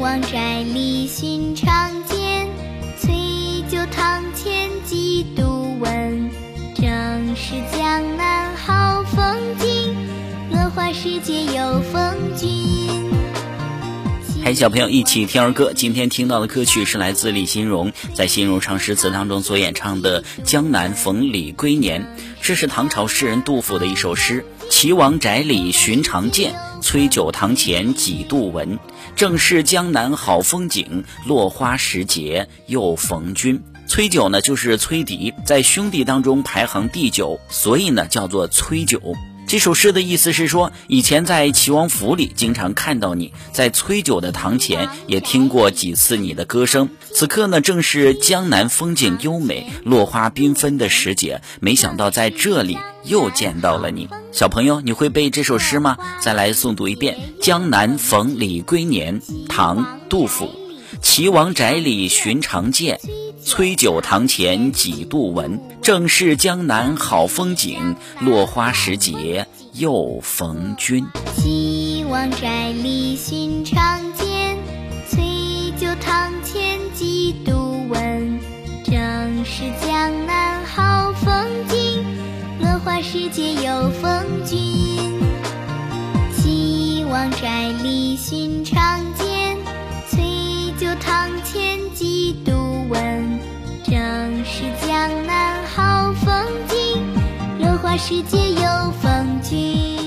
王宅里寻常见，翠酒堂前几度闻。正是江南好风景，落花时节有逢君。陪小朋友一起听儿歌，今天听到的歌曲是来自李新荣在《新荣唱诗词》当中所演唱的《江南逢李龟年》，这是唐朝诗人杜甫的一首诗。岐王宅里寻常见，崔九堂前几度闻。正是江南好风景，落花时节又逢君。崔九呢，就是崔迪，在兄弟当中排行第九，所以呢叫做崔九。这首诗的意思是说，以前在齐王府里经常看到你，在崔九的堂前也听过几次你的歌声。此刻呢，正是江南风景优美、落花缤纷的时节，没想到在这里又见到了你。小朋友，你会背这首诗吗？再来诵读一遍《江南逢李龟年》，唐·杜甫。齐王宅里寻常见。崔九堂前几度闻，正是江南好风景，落花时节又逢君。西王宅里寻常见，崔九堂前几度闻。正是江南好风景，落花时节又逢君。西王宅里寻常见，崔九堂前几。正是江南好风景，落花时节又逢君。